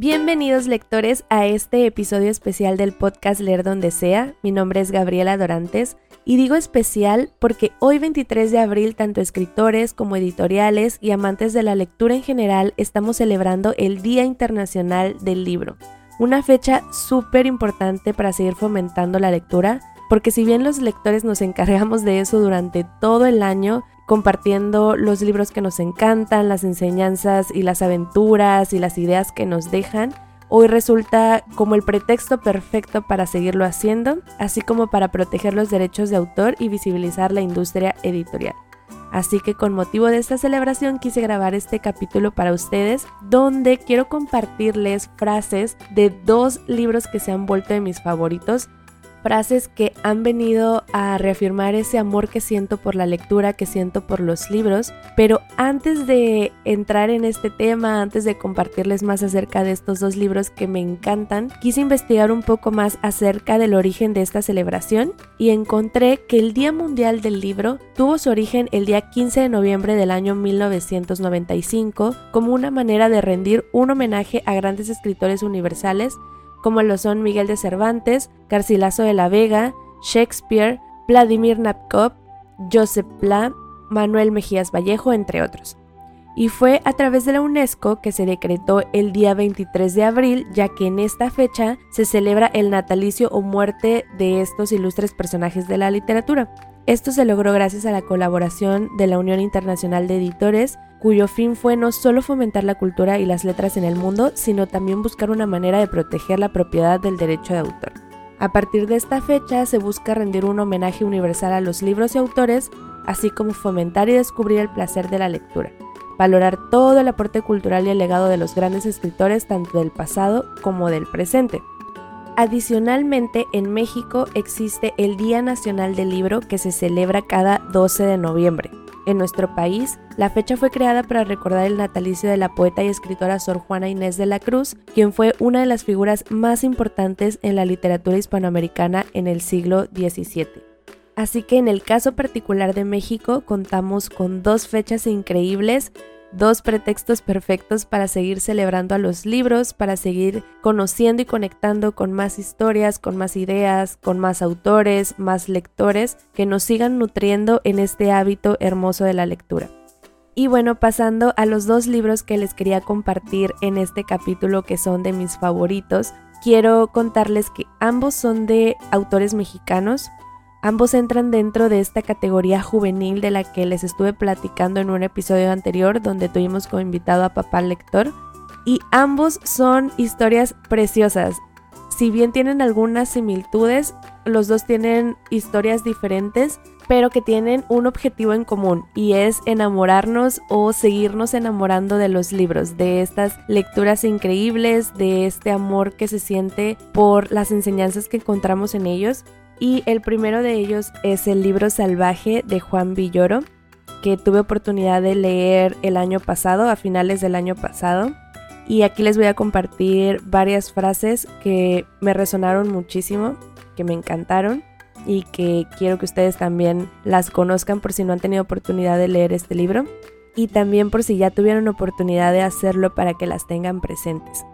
Bienvenidos lectores a este episodio especial del podcast Leer Donde Sea. Mi nombre es Gabriela Dorantes y digo especial porque hoy 23 de abril tanto escritores como editoriales y amantes de la lectura en general estamos celebrando el Día Internacional del Libro. Una fecha súper importante para seguir fomentando la lectura porque si bien los lectores nos encargamos de eso durante todo el año, compartiendo los libros que nos encantan, las enseñanzas y las aventuras y las ideas que nos dejan, hoy resulta como el pretexto perfecto para seguirlo haciendo, así como para proteger los derechos de autor y visibilizar la industria editorial. Así que con motivo de esta celebración quise grabar este capítulo para ustedes donde quiero compartirles frases de dos libros que se han vuelto de mis favoritos frases que han venido a reafirmar ese amor que siento por la lectura, que siento por los libros. Pero antes de entrar en este tema, antes de compartirles más acerca de estos dos libros que me encantan, quise investigar un poco más acerca del origen de esta celebración y encontré que el Día Mundial del Libro tuvo su origen el día 15 de noviembre del año 1995 como una manera de rendir un homenaje a grandes escritores universales como lo son Miguel de Cervantes, Garcilaso de la Vega, Shakespeare, Vladimir Nabokov, Joseph Pla, Manuel Mejías Vallejo, entre otros. Y fue a través de la UNESCO que se decretó el día 23 de abril, ya que en esta fecha se celebra el natalicio o muerte de estos ilustres personajes de la literatura. Esto se logró gracias a la colaboración de la Unión Internacional de Editores, cuyo fin fue no solo fomentar la cultura y las letras en el mundo, sino también buscar una manera de proteger la propiedad del derecho de autor. A partir de esta fecha se busca rendir un homenaje universal a los libros y autores, así como fomentar y descubrir el placer de la lectura, valorar todo el aporte cultural y el legado de los grandes escritores tanto del pasado como del presente. Adicionalmente, en México existe el Día Nacional del Libro que se celebra cada 12 de noviembre. En nuestro país, la fecha fue creada para recordar el natalicio de la poeta y escritora Sor Juana Inés de la Cruz, quien fue una de las figuras más importantes en la literatura hispanoamericana en el siglo XVII. Así que en el caso particular de México contamos con dos fechas increíbles dos pretextos perfectos para seguir celebrando a los libros, para seguir conociendo y conectando con más historias, con más ideas, con más autores, más lectores que nos sigan nutriendo en este hábito hermoso de la lectura. Y bueno, pasando a los dos libros que les quería compartir en este capítulo que son de mis favoritos, quiero contarles que ambos son de autores mexicanos. Ambos entran dentro de esta categoría juvenil de la que les estuve platicando en un episodio anterior donde tuvimos como invitado a papá lector. Y ambos son historias preciosas. Si bien tienen algunas similitudes, los dos tienen historias diferentes, pero que tienen un objetivo en común y es enamorarnos o seguirnos enamorando de los libros, de estas lecturas increíbles, de este amor que se siente por las enseñanzas que encontramos en ellos y el primero de ellos es el libro salvaje de Juan Villoro, que tuve oportunidad de leer el año pasado, a finales del año pasado. Y aquí les voy a compartir varias frases que me resonaron muchísimo, que me encantaron y que quiero que ustedes también las conozcan por si no han tenido oportunidad de leer este libro y también por si ya tuvieron oportunidad de hacerlo para que las tengan presentes.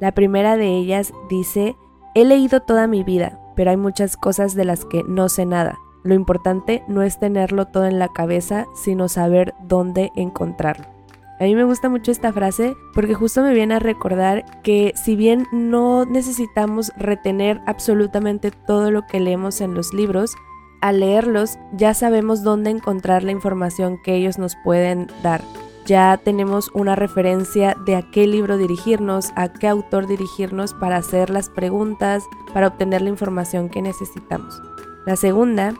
La primera de ellas dice, he leído toda mi vida, pero hay muchas cosas de las que no sé nada. Lo importante no es tenerlo todo en la cabeza, sino saber dónde encontrarlo. A mí me gusta mucho esta frase porque justo me viene a recordar que si bien no necesitamos retener absolutamente todo lo que leemos en los libros, al leerlos ya sabemos dónde encontrar la información que ellos nos pueden dar ya tenemos una referencia de a qué libro dirigirnos, a qué autor dirigirnos para hacer las preguntas, para obtener la información que necesitamos. La segunda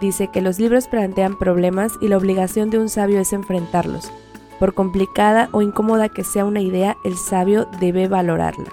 dice que los libros plantean problemas y la obligación de un sabio es enfrentarlos. Por complicada o incómoda que sea una idea, el sabio debe valorarla.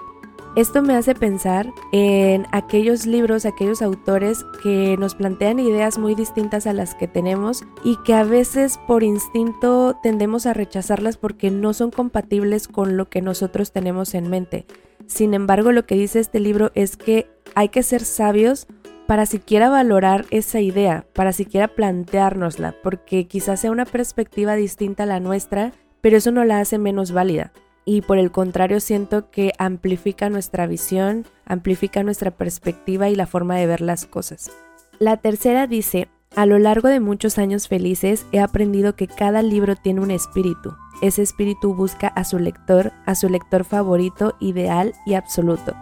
Esto me hace pensar en aquellos libros, aquellos autores que nos plantean ideas muy distintas a las que tenemos y que a veces por instinto tendemos a rechazarlas porque no son compatibles con lo que nosotros tenemos en mente. Sin embargo, lo que dice este libro es que hay que ser sabios para siquiera valorar esa idea, para siquiera planteárnosla, porque quizás sea una perspectiva distinta a la nuestra, pero eso no la hace menos válida. y por el contrario siento que amplifica nuestra visión, amplifica nuestra perspectiva y la forma de ver las cosas. La tercera dice, a lo largo de muchos años felices he aprendido que cada libro tiene un espíritu. Ese espíritu busca a su lector, a su lector favorito, ideal y absoluto.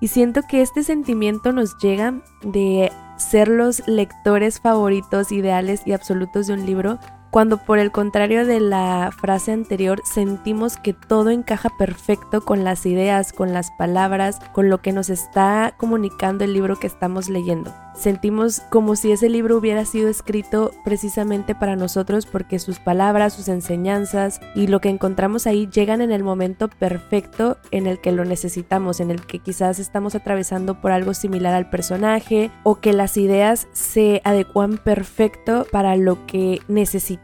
Y siento que este sentimiento nos llega de ser los lectores favoritos, ideales y absolutos de un libro cuando por el contrario de la frase anterior sentimos que todo encaja perfecto con las ideas, con las palabras, con lo que nos está comunicando el libro que estamos leyendo. Sentimos como si ese libro hubiera sido escrito precisamente para nosotros porque sus palabras, sus enseñanzas y lo que encontramos ahí llegan en el momento perfecto en el que lo necesitamos, en el que quizás estamos atravesando por algo similar al personaje o que las ideas se adecuan perfecto para lo que necesitamos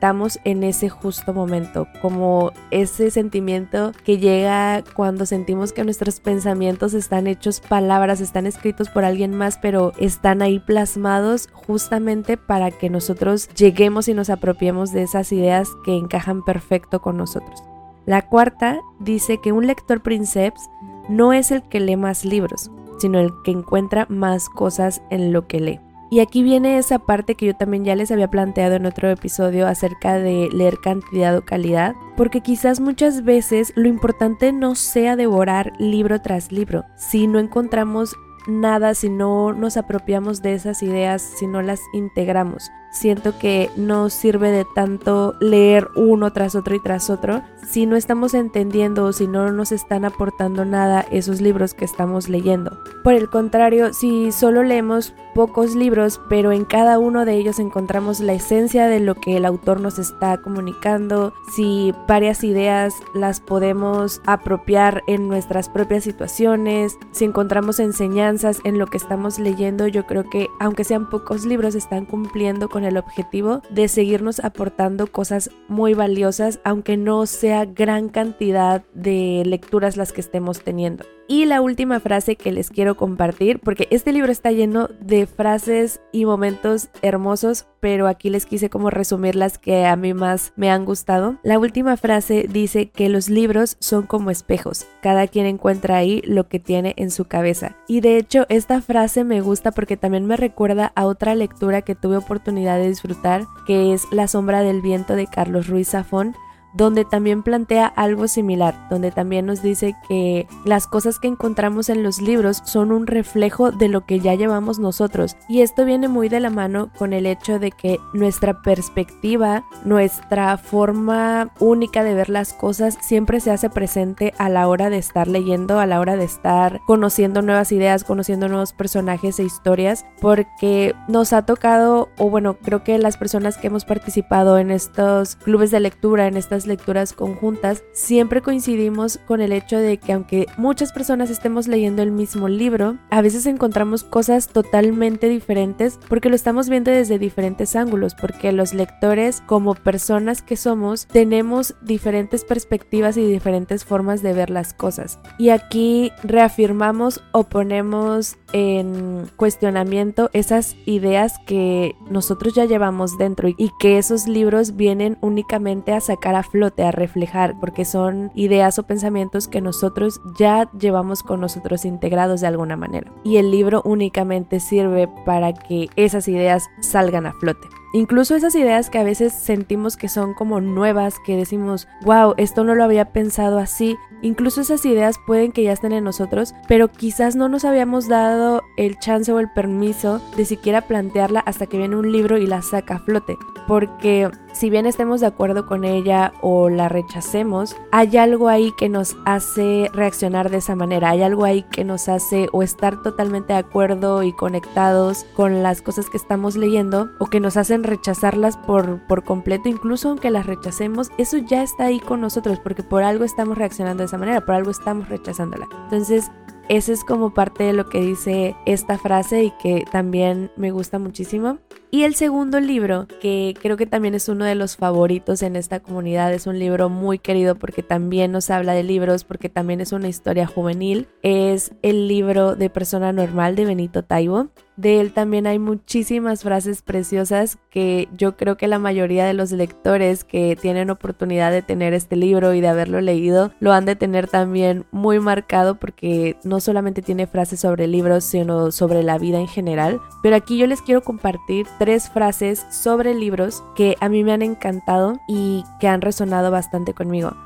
en ese justo momento, como ese sentimiento que llega cuando sentimos que nuestros pensamientos están hechos palabras, están escritos por alguien más, pero están ahí plasmados justamente para que nosotros lleguemos y nos apropiemos de esas ideas que encajan perfecto con nosotros. La cuarta dice que un lector princeps no es el que lee más libros, sino el que encuentra más cosas en lo que lee. Y aquí viene esa parte que yo también ya les había planteado en otro episodio acerca de leer cantidad o calidad, porque quizás muchas veces lo importante no sea devorar libro tras libro, si no encontramos nada si no nos apropiamos de esas ideas, si no las integramos. Siento que no sirve de tanto leer uno tras otro y tras otro si no estamos entendiendo o si no nos están aportando nada esos libros que estamos leyendo. Por el contrario, si solo leemos pocos libros, pero en cada uno de ellos encontramos la esencia de lo que el autor nos está comunicando, si varias ideas las podemos apropiar en nuestras propias situaciones, si encontramos enseñanzas en lo que estamos leyendo, yo creo que aunque sean pocos libros, están cumpliendo con el objetivo de seguirnos aportando cosas muy valiosas, aunque no sea gran cantidad de lecturas las que estemos teniendo. Y la última frase que les quiero compartir, porque este libro está lleno de frases y momentos hermosos, pero aquí les quise como resumir las que a mí más me han gustado. La última frase dice que los libros son como espejos, cada quien encuentra ahí lo que tiene en su cabeza. Y de hecho esta frase me gusta porque también me recuerda a otra lectura que tuve oportunidad de disfrutar, que es La sombra del viento de Carlos Ruiz Zafón donde también plantea algo similar, donde también nos dice que las cosas que encontramos en los libros son un reflejo de lo que ya llevamos nosotros. Y esto viene muy de la mano con el hecho de que nuestra perspectiva, nuestra forma única de ver las cosas siempre se hace presente a la hora de estar leyendo, a la hora de estar conociendo nuevas ideas, conociendo nuevos personajes e historias, porque nos ha tocado, o bueno, creo que las personas que hemos participado en estos clubes de lectura, en estas lecturas conjuntas, siempre coincidimos con el hecho de que aunque muchas personas estemos leyendo el mismo libro, a veces encontramos cosas totalmente diferentes porque lo estamos viendo desde diferentes ángulos, porque los lectores como personas que somos tenemos diferentes perspectivas y diferentes formas de ver las cosas. Y aquí reafirmamos o ponemos en cuestionamiento esas ideas que nosotros ya llevamos dentro y que esos libros vienen únicamente a sacar a flote, a reflejar, porque son ideas o pensamientos que nosotros ya llevamos con nosotros integrados de alguna manera. Y el libro únicamente sirve para que esas ideas salgan a flote. Incluso esas ideas que a veces sentimos que son como nuevas, que decimos, wow, esto no lo había pensado así. Incluso esas ideas pueden que ya estén en nosotros, pero quizás no nos habíamos dado el chance o el permiso de siquiera plantearla hasta que viene un libro y la saca a flote. Porque si bien estemos de acuerdo con ella o la rechacemos, hay algo ahí que nos hace reaccionar de esa manera, hay algo ahí que nos hace o estar totalmente de acuerdo y conectados con las cosas que estamos leyendo o que nos hacen rechazarlas por, por completo, incluso aunque las rechacemos, eso ya está ahí con nosotros porque por algo estamos reaccionando de esa manera, por algo estamos rechazándola. Entonces, ese es como parte de lo que dice esta frase y que también me gusta muchísimo. Y el segundo libro, que creo que también es uno de los favoritos en esta comunidad, es un libro muy querido porque también nos habla de libros, porque también es una historia juvenil, es el libro de Persona Normal de Benito Taibo. De él también hay muchísimas frases preciosas que yo creo que la mayoría de los lectores que tienen oportunidad de tener este libro y de haberlo leído lo han de tener también muy marcado porque no solamente tiene frases sobre libros, sino sobre la vida en general. Pero aquí yo les quiero compartir tres frases sobre libros que a mí me han encantado y que han resonado bastante conmigo.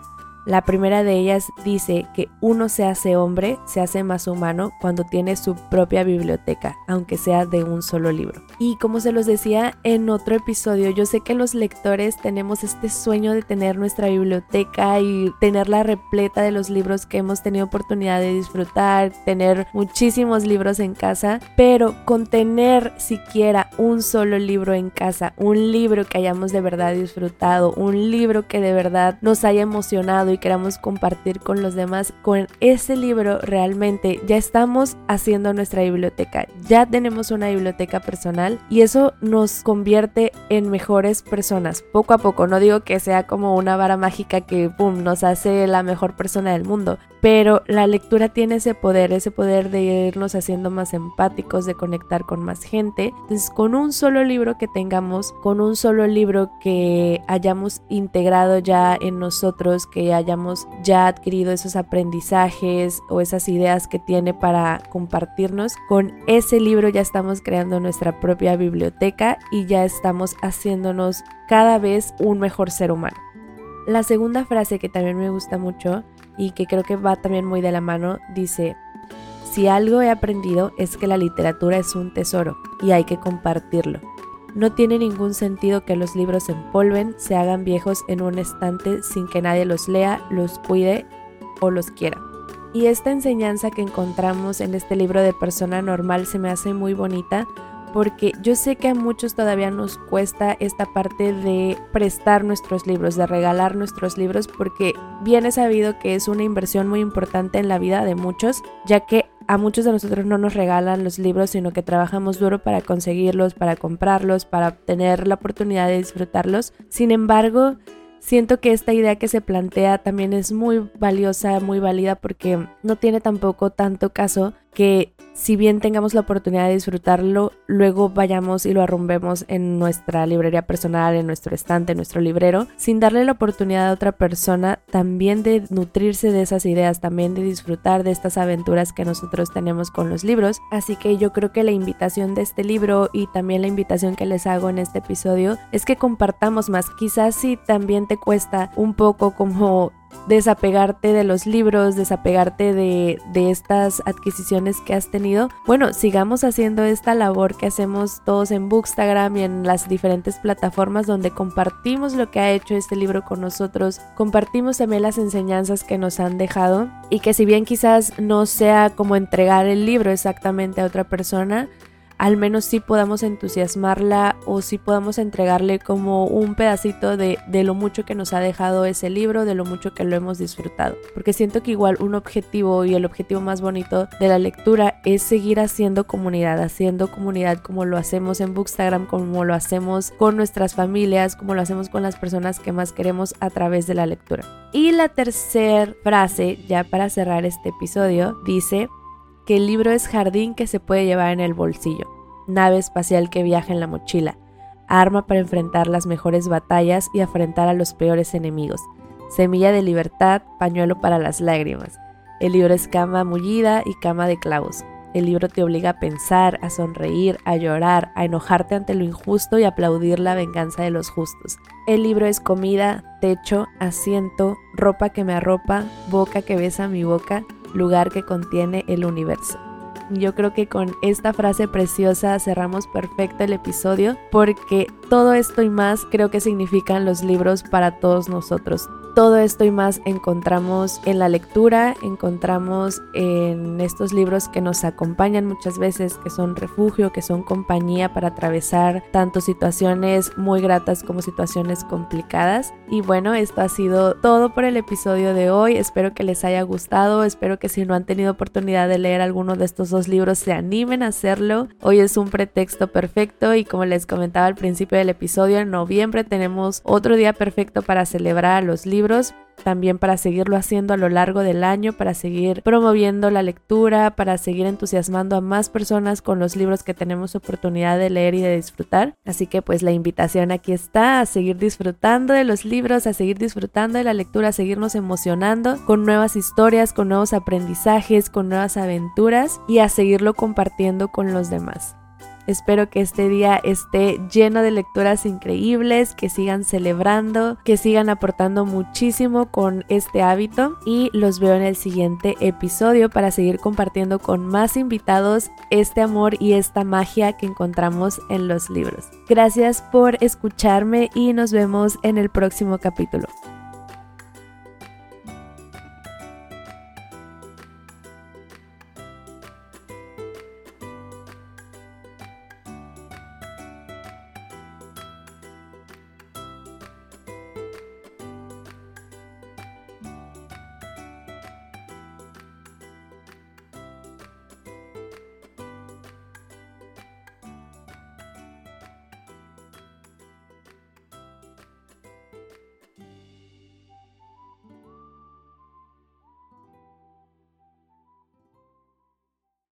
La primera de ellas dice que uno se hace hombre, se hace más humano cuando tiene su propia biblioteca, aunque sea de un solo libro. Y como se los decía en otro episodio, yo sé que los lectores tenemos este sueño de tener nuestra biblioteca y tenerla repleta de los libros que hemos tenido oportunidad de disfrutar, tener muchísimos libros en casa, pero con tener siquiera un solo libro en casa, un libro que hayamos de verdad disfrutado, un libro que de verdad nos haya emocionado queramos compartir con los demás, con ese libro realmente ya estamos haciendo nuestra biblioteca, ya tenemos una biblioteca personal y eso nos convierte en mejores personas, poco a poco, no digo que sea como una vara mágica que boom, nos hace la mejor persona del mundo, pero la lectura tiene ese poder, ese poder de irnos haciendo más empáticos, de conectar con más gente. Entonces, con un solo libro que tengamos, con un solo libro que hayamos integrado ya en nosotros, que hayamos ya adquirido esos aprendizajes o esas ideas que tiene para compartirnos, con ese libro ya estamos creando nuestra propia biblioteca y ya estamos haciéndonos cada vez un mejor ser humano. La segunda frase que también me gusta mucho y que creo que va también muy de la mano, dice, si algo he aprendido es que la literatura es un tesoro y hay que compartirlo. No tiene ningún sentido que los libros se empolven, se hagan viejos en un estante sin que nadie los lea, los cuide o los quiera. Y esta enseñanza que encontramos en este libro de persona normal se me hace muy bonita porque yo sé que a muchos todavía nos cuesta esta parte de prestar nuestros libros, de regalar nuestros libros, porque bien es sabido que es una inversión muy importante en la vida de muchos, ya que a muchos de nosotros no nos regalan los libros, sino que trabajamos duro para conseguirlos, para comprarlos, para tener la oportunidad de disfrutarlos. Sin embargo, siento que esta idea que se plantea también es muy valiosa, muy válida, porque no tiene tampoco tanto caso que si bien tengamos la oportunidad de disfrutarlo, luego vayamos y lo arrumbemos en nuestra librería personal, en nuestro estante, en nuestro librero, sin darle la oportunidad a otra persona también de nutrirse de esas ideas, también de disfrutar de estas aventuras que nosotros tenemos con los libros. Así que yo creo que la invitación de este libro y también la invitación que les hago en este episodio es que compartamos más. Quizás si también te cuesta un poco como desapegarte de los libros, desapegarte de, de, estas adquisiciones que has tenido. Bueno, sigamos haciendo esta labor que hacemos todos en Bookstagram y en las diferentes plataformas donde compartimos lo que ha hecho este libro con nosotros, compartimos también las enseñanzas que nos han dejado y que si bien quizás no sea como entregar el libro exactamente a otra persona, al menos sí podamos entusiasmarla o sí podamos entregarle como un pedacito de, de, lo mucho que nos ha dejado ese libro, de lo mucho que lo hemos disfrutado. Porque siento que igual un objetivo y el objetivo más bonito de la lectura es seguir haciendo comunidad, haciendo comunidad como lo hacemos en Bookstagram, como lo hacemos con nuestras familias, como lo hacemos con las personas que más queremos a través de la lectura. Y la tercera frase, ya para cerrar este episodio, dice, que el libro es jardín que se puede llevar en el bolsillo, nave espacial que viaja en la mochila, arma para enfrentar las mejores batallas y afrontar a los peores enemigos, semilla de libertad, pañuelo para las lágrimas. El libro es cama mullida y cama de clavos. El libro te obliga a pensar, a sonreír, a llorar, a enojarte ante lo injusto y aplaudir la venganza de los justos. El libro es comida, techo, asiento, ropa que me arropa, boca que besa mi boca, lugar que contiene el universo. Yo creo que con esta frase preciosa cerramos perfecto el episodio porque todo esto y más creo que significan los libros para todos nosotros. Todo esto y más encontramos en la lectura, encontramos en estos libros que nos acompañan muchas veces, que son refugio, que son compañía para atravesar tanto situaciones muy gratas como situaciones complicadas. Y bueno, esto ha sido todo por el episodio de hoy. Espero que les haya gustado, espero que si no han tenido oportunidad de leer alguno de estos dos libros se animen a hacerlo. Hoy es un pretexto perfecto y como les comentaba al principio del episodio, en noviembre tenemos otro día perfecto para celebrar los libros también para seguirlo haciendo a lo largo del año, para seguir promoviendo la lectura, para seguir entusiasmando a más personas con los libros que tenemos oportunidad de leer y de disfrutar. Así que pues la invitación aquí está a seguir disfrutando de los libros, a seguir disfrutando de la lectura, a seguirnos emocionando con nuevas historias, con nuevos aprendizajes, con nuevas aventuras y a seguirlo compartiendo con los demás. Espero que este día esté lleno de lecturas increíbles, que sigan celebrando, que sigan aportando muchísimo con este hábito y los veo en el siguiente episodio para seguir compartiendo con más invitados este amor y esta magia que encontramos en los libros. Gracias por escucharme y nos vemos en el próximo capítulo.